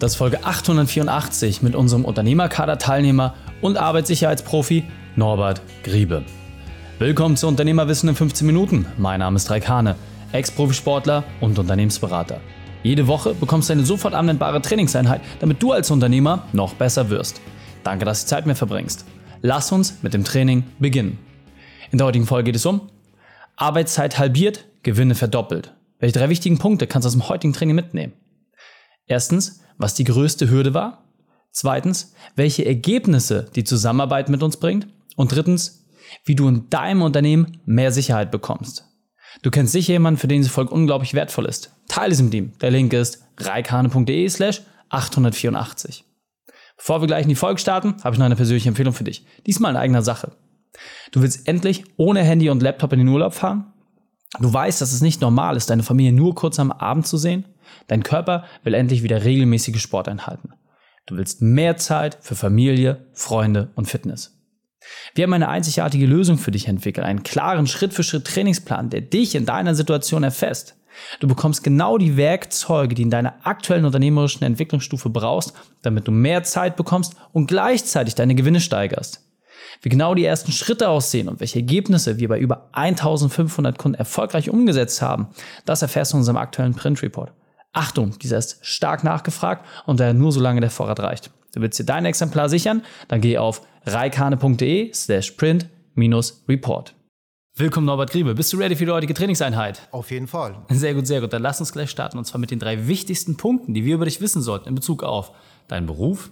Das ist Folge 884 mit unserem Unternehmerkader-Teilnehmer und Arbeitssicherheitsprofi Norbert Griebe. Willkommen zu Unternehmerwissen in 15 Minuten. Mein Name ist Raikane, Ex-Profisportler und Unternehmensberater. Jede Woche bekommst du eine sofort anwendbare Trainingseinheit, damit du als Unternehmer noch besser wirst. Danke, dass du Zeit mit mir verbringst. Lass uns mit dem Training beginnen. In der heutigen Folge geht es um Arbeitszeit halbiert, Gewinne verdoppelt. Welche drei wichtigen Punkte kannst du aus dem heutigen Training mitnehmen? Erstens, was die größte Hürde war. Zweitens, welche Ergebnisse die Zusammenarbeit mit uns bringt. Und drittens, wie du in deinem Unternehmen mehr Sicherheit bekommst. Du kennst sicher jemanden, für den diese Folge unglaublich wertvoll ist. Teile es mit ihm. Der Link ist reikane.de slash 884. Bevor wir gleich in die Folge starten, habe ich noch eine persönliche Empfehlung für dich. Diesmal in eigener Sache. Du willst endlich ohne Handy und Laptop in den Urlaub fahren? Du weißt, dass es nicht normal ist, deine Familie nur kurz am Abend zu sehen? Dein Körper will endlich wieder regelmäßige Sporteinheiten. Du willst mehr Zeit für Familie, Freunde und Fitness. Wir haben eine einzigartige Lösung für dich entwickelt, einen klaren Schritt-für-Schritt-Trainingsplan, der dich in deiner Situation erfasst. Du bekommst genau die Werkzeuge, die in deiner aktuellen unternehmerischen Entwicklungsstufe brauchst, damit du mehr Zeit bekommst und gleichzeitig deine Gewinne steigerst. Wie genau die ersten Schritte aussehen und welche Ergebnisse wir bei über 1500 Kunden erfolgreich umgesetzt haben, das erfährst du in unserem aktuellen Print Report. Achtung, dieser ist stark nachgefragt und daher nur solange der Vorrat reicht. Du willst dir dein Exemplar sichern? Dann geh auf reikane.de slash print-report. Willkommen Norbert Griebe. Bist du ready für die heutige Trainingseinheit? Auf jeden Fall. Sehr gut, sehr gut. Dann lass uns gleich starten und zwar mit den drei wichtigsten Punkten, die wir über dich wissen sollten in Bezug auf deinen Beruf,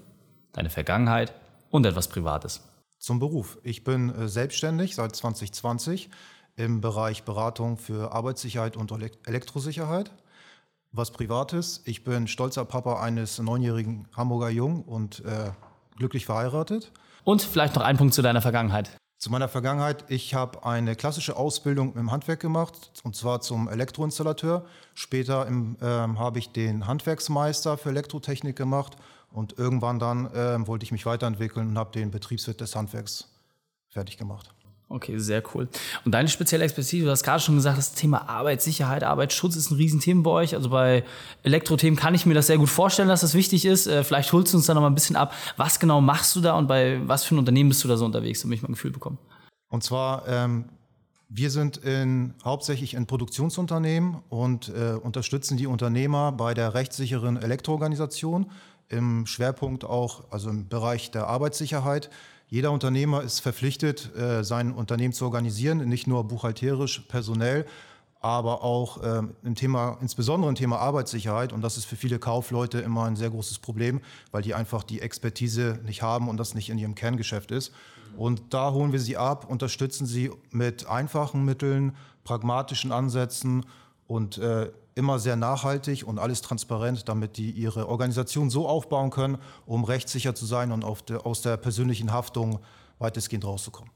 deine Vergangenheit und etwas Privates. Zum Beruf. Ich bin äh, selbstständig seit 2020 im Bereich Beratung für Arbeitssicherheit und Elektrosicherheit was Privates. Ich bin stolzer Papa eines neunjährigen Hamburger Jungen und äh, glücklich verheiratet. Und vielleicht noch ein Punkt zu deiner Vergangenheit. Zu meiner Vergangenheit, ich habe eine klassische Ausbildung im Handwerk gemacht, und zwar zum Elektroinstallateur. Später äh, habe ich den Handwerksmeister für Elektrotechnik gemacht und irgendwann dann äh, wollte ich mich weiterentwickeln und habe den Betriebswirt des Handwerks fertig gemacht. Okay, sehr cool. Und deine spezielle Expertise, du hast gerade schon gesagt, das Thema Arbeitssicherheit, Arbeitsschutz ist ein Riesenthema bei euch. Also bei Elektrothemen kann ich mir das sehr gut vorstellen, dass das wichtig ist. Äh, vielleicht holst du uns da noch mal ein bisschen ab. Was genau machst du da und bei was für ein Unternehmen bist du da so unterwegs, damit ich mal ein Gefühl bekomme? Und zwar, ähm, wir sind in, hauptsächlich in Produktionsunternehmen und äh, unterstützen die Unternehmer bei der rechtssicheren Elektroorganisation im Schwerpunkt auch, also im Bereich der Arbeitssicherheit. Jeder Unternehmer ist verpflichtet, äh, sein Unternehmen zu organisieren, nicht nur buchhalterisch, personell, aber auch ähm, im Thema, insbesondere im Thema Arbeitssicherheit. Und das ist für viele Kaufleute immer ein sehr großes Problem, weil die einfach die Expertise nicht haben und das nicht in ihrem Kerngeschäft ist. Und da holen wir sie ab, unterstützen sie mit einfachen Mitteln, pragmatischen Ansätzen und äh, immer sehr nachhaltig und alles transparent, damit die ihre Organisation so aufbauen können, um rechtssicher zu sein und der, aus der persönlichen Haftung weitestgehend rauszukommen.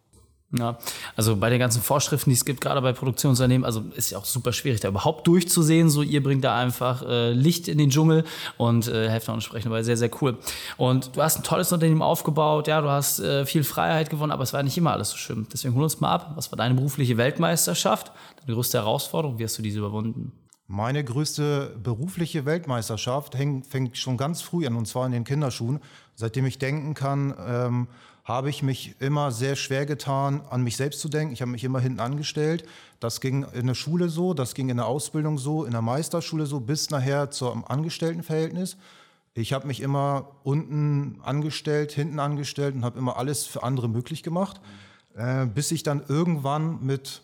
Ja, also bei den ganzen Vorschriften, die es gibt, gerade bei Produktionsunternehmen, also ist ja auch super schwierig, da überhaupt durchzusehen. So, ihr bringt da einfach äh, Licht in den Dschungel und äh, helft auch entsprechend, aber sehr, sehr cool. Und du hast ein tolles Unternehmen aufgebaut, ja, du hast äh, viel Freiheit gewonnen, aber es war nicht immer alles so schön. Deswegen hol uns mal ab. Was war deine berufliche Weltmeisterschaft? Deine größte Herausforderung? Wie hast du diese überwunden? Meine größte berufliche Weltmeisterschaft häng, fängt schon ganz früh an, und zwar in den Kinderschuhen. Seitdem ich denken kann, ähm, habe ich mich immer sehr schwer getan, an mich selbst zu denken. Ich habe mich immer hinten angestellt. Das ging in der Schule so, das ging in der Ausbildung so, in der Meisterschule so, bis nachher zum Angestelltenverhältnis. Ich habe mich immer unten angestellt, hinten angestellt und habe immer alles für andere möglich gemacht, äh, bis ich dann irgendwann mit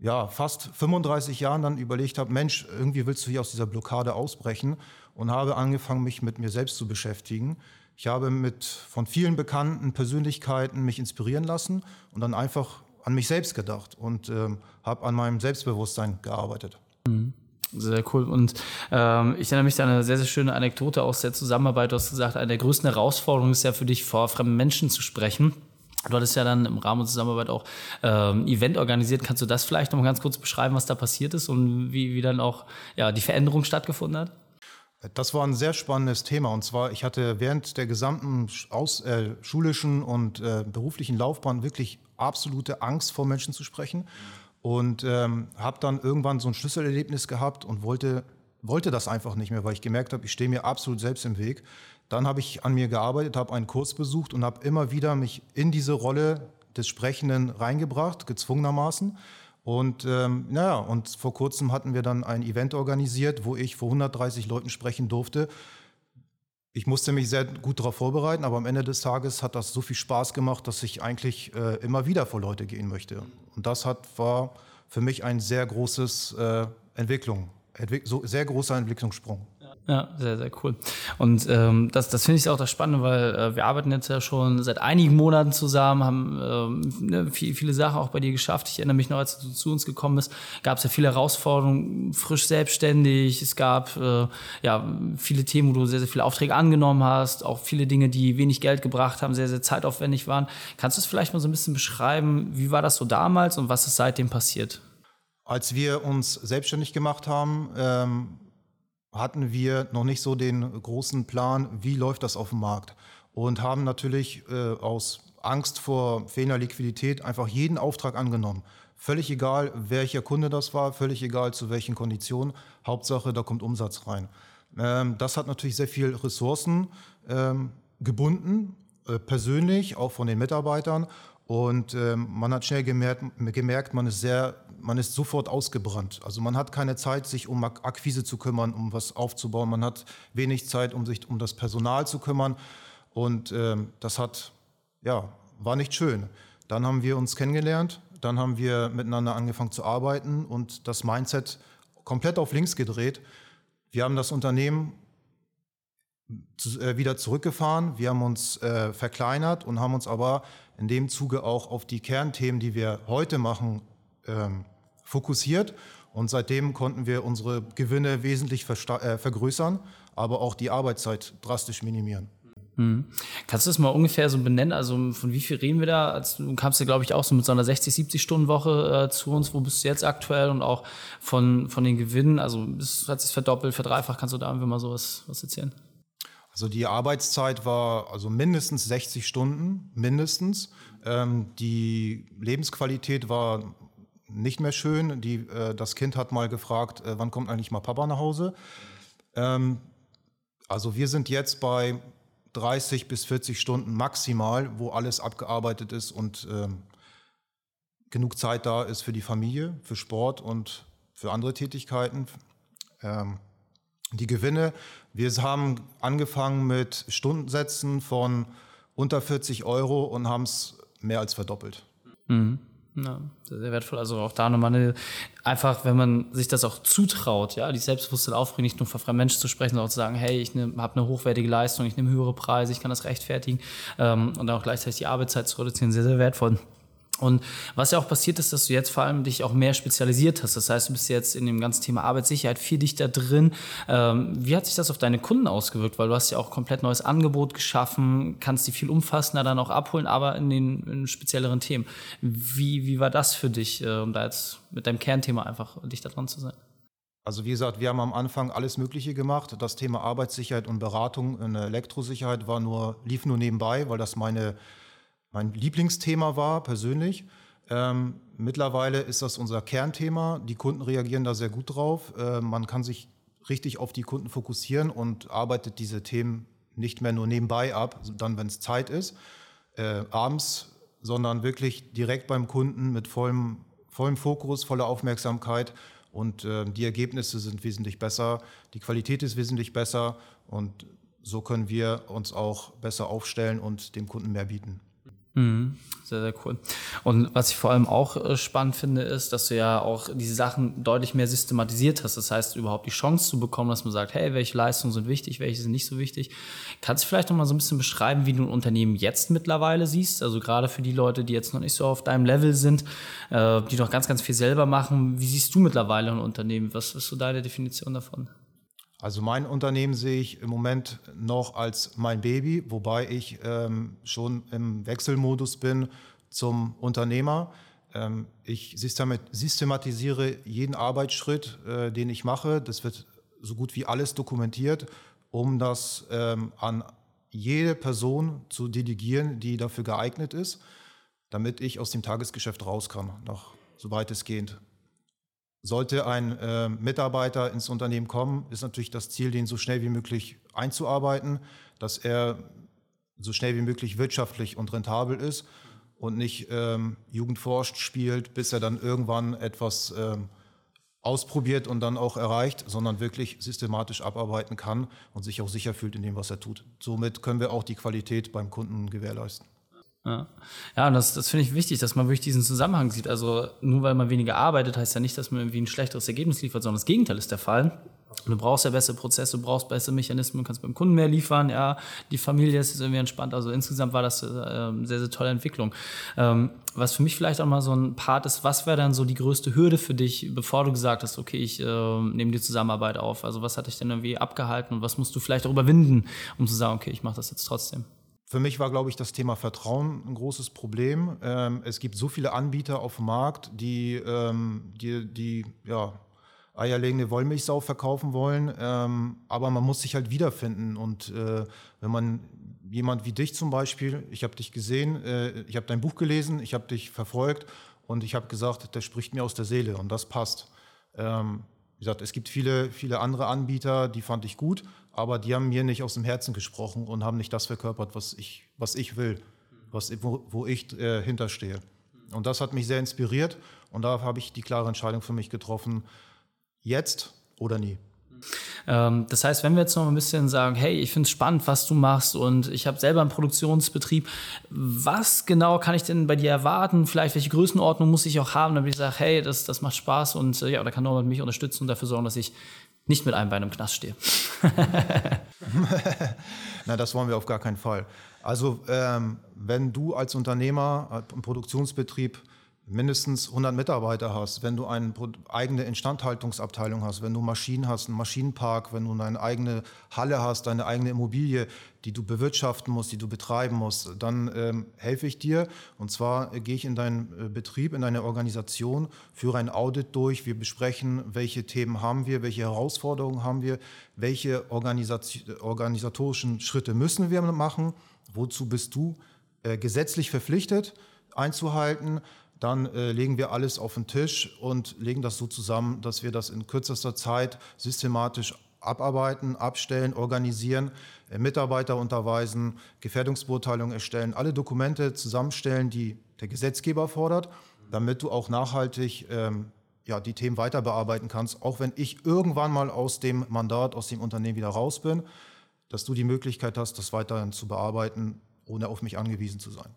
ja, fast 35 Jahren dann überlegt habe, Mensch, irgendwie willst du hier aus dieser Blockade ausbrechen und habe angefangen, mich mit mir selbst zu beschäftigen. Ich habe mit von vielen bekannten Persönlichkeiten mich inspirieren lassen und dann einfach an mich selbst gedacht und ähm, habe an meinem Selbstbewusstsein gearbeitet. Mhm. Sehr cool. Und ähm, ich erinnere mich an eine sehr, sehr schöne Anekdote aus der Zusammenarbeit. Du hast gesagt, eine der größten Herausforderungen ist ja für dich, vor fremden Menschen zu sprechen. Du hattest ja dann im Rahmen der Zusammenarbeit auch ähm, Event organisiert. Kannst du das vielleicht noch mal ganz kurz beschreiben, was da passiert ist und wie, wie dann auch ja, die Veränderung stattgefunden hat? Das war ein sehr spannendes Thema. Und zwar, ich hatte während der gesamten aus, äh, schulischen und äh, beruflichen Laufbahn wirklich absolute Angst vor Menschen zu sprechen. Und ähm, habe dann irgendwann so ein Schlüsselerlebnis gehabt und wollte wollte das einfach nicht mehr, weil ich gemerkt habe, ich stehe mir absolut selbst im Weg. Dann habe ich an mir gearbeitet, habe einen Kurs besucht und habe immer wieder mich in diese Rolle des Sprechenden reingebracht, gezwungenermaßen. Und ähm, naja, und vor kurzem hatten wir dann ein Event organisiert, wo ich vor 130 Leuten sprechen durfte. Ich musste mich sehr gut darauf vorbereiten, aber am Ende des Tages hat das so viel Spaß gemacht, dass ich eigentlich äh, immer wieder vor Leute gehen möchte. Und das hat, war für mich ein sehr großes äh, Entwicklung, Entwick so sehr großer Entwicklungssprung. Ja, sehr, sehr cool. Und ähm, das, das finde ich auch das Spannende, weil äh, wir arbeiten jetzt ja schon seit einigen Monaten zusammen, haben ähm, ne, viel, viele Sachen auch bei dir geschafft. Ich erinnere mich noch, als du zu uns gekommen bist, gab es ja viele Herausforderungen, frisch selbstständig. Es gab äh, ja viele Themen, wo du sehr, sehr viele Aufträge angenommen hast, auch viele Dinge, die wenig Geld gebracht haben, sehr, sehr zeitaufwendig waren. Kannst du es vielleicht mal so ein bisschen beschreiben? Wie war das so damals und was ist seitdem passiert? Als wir uns selbstständig gemacht haben, ähm hatten wir noch nicht so den großen Plan, wie läuft das auf dem Markt. Und haben natürlich äh, aus Angst vor fehlender Liquidität einfach jeden Auftrag angenommen. Völlig egal, welcher Kunde das war, völlig egal zu welchen Konditionen. Hauptsache, da kommt Umsatz rein. Ähm, das hat natürlich sehr viel Ressourcen ähm, gebunden, äh, persönlich, auch von den Mitarbeitern. Und ähm, man hat schnell gemerkt, gemerkt, man ist sehr, man ist sofort ausgebrannt. Also man hat keine Zeit, sich um Akquise zu kümmern, um was aufzubauen. Man hat wenig Zeit, um sich um das Personal zu kümmern. Und ähm, das hat, ja, war nicht schön. Dann haben wir uns kennengelernt, dann haben wir miteinander angefangen zu arbeiten und das Mindset komplett auf links gedreht. Wir haben das Unternehmen zu, äh, wieder zurückgefahren, wir haben uns äh, verkleinert und haben uns aber in dem Zuge auch auf die Kernthemen, die wir heute machen, ähm, fokussiert. Und seitdem konnten wir unsere Gewinne wesentlich äh, vergrößern, aber auch die Arbeitszeit drastisch minimieren. Mhm. Kannst du das mal ungefähr so benennen? Also von wie viel reden wir da? Also, du kamst ja, glaube ich, auch so mit so einer 60, 70 Stunden Woche äh, zu uns. Wo bist du jetzt aktuell? Und auch von, von den Gewinnen, also es hat sich verdoppelt, verdreifacht. Kannst du da einfach mal so was, was erzählen? Also die Arbeitszeit war also mindestens 60 Stunden, mindestens. Ähm, die Lebensqualität war nicht mehr schön. Die, äh, das Kind hat mal gefragt, äh, wann kommt eigentlich mal Papa nach Hause? Ähm, also wir sind jetzt bei 30 bis 40 Stunden maximal, wo alles abgearbeitet ist und ähm, genug Zeit da ist für die Familie, für Sport und für andere Tätigkeiten. Ähm, die Gewinne, wir haben angefangen mit Stundensätzen von unter 40 Euro und haben es mehr als verdoppelt. Mhm. Ja, sehr wertvoll. Also auch da nochmal eine, einfach, wenn man sich das auch zutraut, ja, die Selbstbewusstsein aufbringen, nicht nur vor fremden Menschen zu sprechen, sondern auch zu sagen, hey, ich habe eine hochwertige Leistung, ich nehme höhere Preise, ich kann das rechtfertigen ähm, und dann auch gleichzeitig die Arbeitszeit zu reduzieren, sehr, sehr wertvoll. Und was ja auch passiert ist, dass du jetzt vor allem dich auch mehr spezialisiert hast. Das heißt, du bist jetzt in dem ganzen Thema Arbeitssicherheit viel dichter drin. Ähm, wie hat sich das auf deine Kunden ausgewirkt? Weil du hast ja auch komplett neues Angebot geschaffen, kannst die viel umfassender dann auch abholen, aber in den in spezielleren Themen. Wie, wie war das für dich, äh, um da jetzt mit deinem Kernthema einfach dichter dran zu sein? Also wie gesagt, wir haben am Anfang alles Mögliche gemacht. Das Thema Arbeitssicherheit und Beratung in Elektrosicherheit war nur, lief nur nebenbei, weil das meine mein Lieblingsthema war persönlich. Ähm, mittlerweile ist das unser Kernthema. Die Kunden reagieren da sehr gut drauf. Äh, man kann sich richtig auf die Kunden fokussieren und arbeitet diese Themen nicht mehr nur nebenbei ab, dann wenn es Zeit ist, äh, abends, sondern wirklich direkt beim Kunden mit vollem, vollem Fokus, voller Aufmerksamkeit. Und äh, die Ergebnisse sind wesentlich besser, die Qualität ist wesentlich besser und so können wir uns auch besser aufstellen und dem Kunden mehr bieten. Mhm. Sehr, sehr cool. Und was ich vor allem auch äh, spannend finde, ist, dass du ja auch diese Sachen deutlich mehr systematisiert hast. Das heißt, überhaupt die Chance zu bekommen, dass man sagt, hey, welche Leistungen sind wichtig, welche sind nicht so wichtig. Kannst du vielleicht noch mal so ein bisschen beschreiben, wie du ein Unternehmen jetzt mittlerweile siehst? Also gerade für die Leute, die jetzt noch nicht so auf deinem Level sind, äh, die noch ganz, ganz viel selber machen. Wie siehst du mittlerweile ein Unternehmen? Was ist so deine Definition davon? Also mein Unternehmen sehe ich im Moment noch als mein Baby, wobei ich ähm, schon im Wechselmodus bin zum Unternehmer. Ähm, ich systematisiere jeden Arbeitsschritt, äh, den ich mache. Das wird so gut wie alles dokumentiert, um das ähm, an jede Person zu delegieren, die dafür geeignet ist, damit ich aus dem Tagesgeschäft raus kann, noch so weit es geht. Sollte ein äh, Mitarbeiter ins Unternehmen kommen, ist natürlich das Ziel, den so schnell wie möglich einzuarbeiten, dass er so schnell wie möglich wirtschaftlich und rentabel ist und nicht ähm, Jugendforscht spielt, bis er dann irgendwann etwas ähm, ausprobiert und dann auch erreicht, sondern wirklich systematisch abarbeiten kann und sich auch sicher fühlt in dem, was er tut. Somit können wir auch die Qualität beim Kunden gewährleisten. Ja, und das, das finde ich wichtig, dass man wirklich diesen Zusammenhang sieht. Also nur weil man weniger arbeitet, heißt ja nicht, dass man irgendwie ein schlechteres Ergebnis liefert, sondern das Gegenteil ist der Fall. Du brauchst ja bessere Prozesse, du brauchst bessere Mechanismen, kannst beim Kunden mehr liefern, ja, die Familie ist irgendwie entspannt. Also insgesamt war das äh, sehr, sehr tolle Entwicklung. Ähm, was für mich vielleicht auch mal so ein Part ist, was wäre dann so die größte Hürde für dich, bevor du gesagt hast, okay, ich äh, nehme die Zusammenarbeit auf? Also was hat dich denn irgendwie abgehalten und was musst du vielleicht auch überwinden, um zu sagen, okay, ich mache das jetzt trotzdem? Für mich war, glaube ich, das Thema Vertrauen ein großes Problem. Ähm, es gibt so viele Anbieter auf dem Markt, die, ähm, die, die ja, eierlegende Wollmilchsau verkaufen wollen, ähm, aber man muss sich halt wiederfinden. Und äh, wenn man jemand wie dich zum Beispiel, ich habe dich gesehen, äh, ich habe dein Buch gelesen, ich habe dich verfolgt und ich habe gesagt, der spricht mir aus der Seele und das passt. Ähm, wie gesagt, es gibt viele, viele andere Anbieter, die fand ich gut, aber die haben mir nicht aus dem Herzen gesprochen und haben nicht das verkörpert, was ich, was ich will, was, wo, wo ich äh, hinterstehe. Und das hat mich sehr inspiriert und da habe ich die klare Entscheidung für mich getroffen, jetzt oder nie. Ähm, das heißt, wenn wir jetzt noch ein bisschen sagen, hey, ich finde es spannend, was du machst und ich habe selber einen Produktionsbetrieb, was genau kann ich denn bei dir erwarten? Vielleicht welche Größenordnung muss ich auch haben, damit ich sage, hey, das, das macht Spaß und äh, ja, da kann Norbert mich unterstützen und dafür sorgen, dass ich nicht mit einem Bein im Knast stehe. Na, das wollen wir auf gar keinen Fall. Also ähm, wenn du als Unternehmer, im Produktionsbetrieb mindestens 100 Mitarbeiter hast, wenn du eine eigene Instandhaltungsabteilung hast, wenn du Maschinen hast, einen Maschinenpark, wenn du eine eigene Halle hast, deine eigene Immobilie, die du bewirtschaften musst, die du betreiben musst, dann ähm, helfe ich dir. Und zwar äh, gehe ich in deinen äh, Betrieb, in deine Organisation, führe ein Audit durch. Wir besprechen, welche Themen haben wir, welche Herausforderungen haben wir, welche organisatorischen Schritte müssen wir machen, wozu bist du äh, gesetzlich verpflichtet einzuhalten dann äh, legen wir alles auf den Tisch und legen das so zusammen, dass wir das in kürzester Zeit systematisch abarbeiten, abstellen, organisieren, äh, Mitarbeiter unterweisen, Gefährdungsbeurteilungen erstellen, alle Dokumente zusammenstellen, die der Gesetzgeber fordert, damit du auch nachhaltig ähm, ja, die Themen weiter bearbeiten kannst, auch wenn ich irgendwann mal aus dem Mandat, aus dem Unternehmen wieder raus bin, dass du die Möglichkeit hast, das weiterhin zu bearbeiten, ohne auf mich angewiesen zu sein.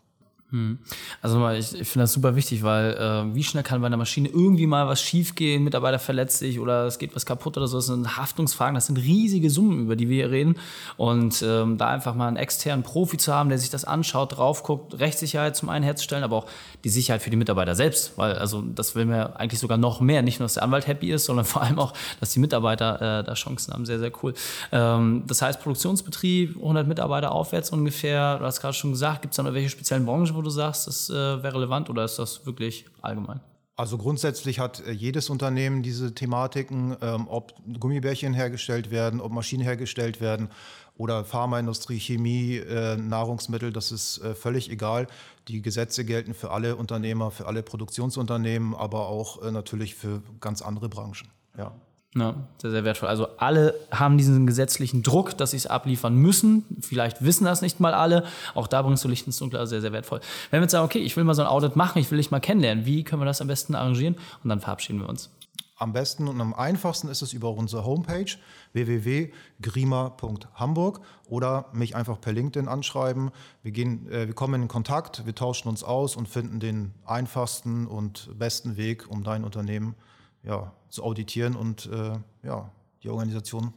Hm. Also ich, ich finde das super wichtig, weil äh, wie schnell kann bei einer Maschine irgendwie mal was schiefgehen, Mitarbeiter verletzt sich oder es geht was kaputt oder so. Das sind Haftungsfragen, das sind riesige Summen, über die wir hier reden. Und ähm, da einfach mal einen externen Profi zu haben, der sich das anschaut, drauf guckt, Rechtssicherheit zum einen herzustellen, aber auch die Sicherheit für die Mitarbeiter selbst. Weil also das will mir eigentlich sogar noch mehr. Nicht nur, dass der Anwalt happy ist, sondern vor allem auch, dass die Mitarbeiter äh, da Chancen haben. Sehr, sehr cool. Ähm, das heißt, Produktionsbetrieb, 100 Mitarbeiter aufwärts ungefähr. Du hast gerade schon gesagt, gibt es da noch welche speziellen Branchen, wo du sagst, das äh, wäre relevant oder ist das wirklich allgemein? Also grundsätzlich hat äh, jedes Unternehmen diese Thematiken, ähm, ob Gummibärchen hergestellt werden, ob Maschinen hergestellt werden oder Pharmaindustrie, Chemie, äh, Nahrungsmittel, das ist äh, völlig egal. Die Gesetze gelten für alle Unternehmer, für alle Produktionsunternehmen, aber auch äh, natürlich für ganz andere Branchen. Ja. Ja, sehr, sehr wertvoll. Also alle haben diesen gesetzlichen Druck, dass sie es abliefern müssen. Vielleicht wissen das nicht mal alle. Auch da bringst du Licht ins Dunkle, also sehr, sehr wertvoll. Wenn wir jetzt sagen, okay, ich will mal so ein Audit machen, ich will dich mal kennenlernen, wie können wir das am besten arrangieren? Und dann verabschieden wir uns. Am besten und am einfachsten ist es über unsere Homepage www.grima.hamburg oder mich einfach per LinkedIn anschreiben. Wir, gehen, äh, wir kommen in Kontakt, wir tauschen uns aus und finden den einfachsten und besten Weg, um dein Unternehmen zu ja, zu auditieren und äh, ja, die Organisation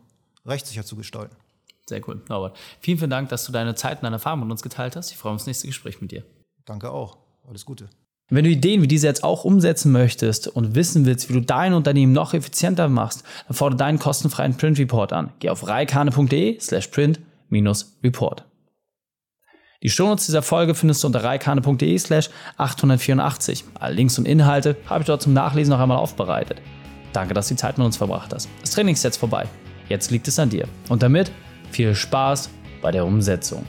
rechtssicher zu gestalten. Sehr cool, Norbert. Vielen, vielen Dank, dass du deine Zeit und deine Erfahrung mit uns geteilt hast. Ich freue mich auf das nächste Gespräch mit dir. Danke auch. Alles Gute. Wenn du Ideen wie diese jetzt auch umsetzen möchtest und wissen willst, wie du dein Unternehmen noch effizienter machst, dann fordere deinen kostenfreien Print Report an. Geh auf reikane.de slash print-report. Die Shownotes dieser Folge findest du unter reikane.de slash 884. Alle Links und Inhalte habe ich dort zum Nachlesen noch einmal aufbereitet. Danke, dass du die Zeit mit uns verbracht hast. Das Training ist jetzt vorbei. Jetzt liegt es an dir. Und damit viel Spaß bei der Umsetzung.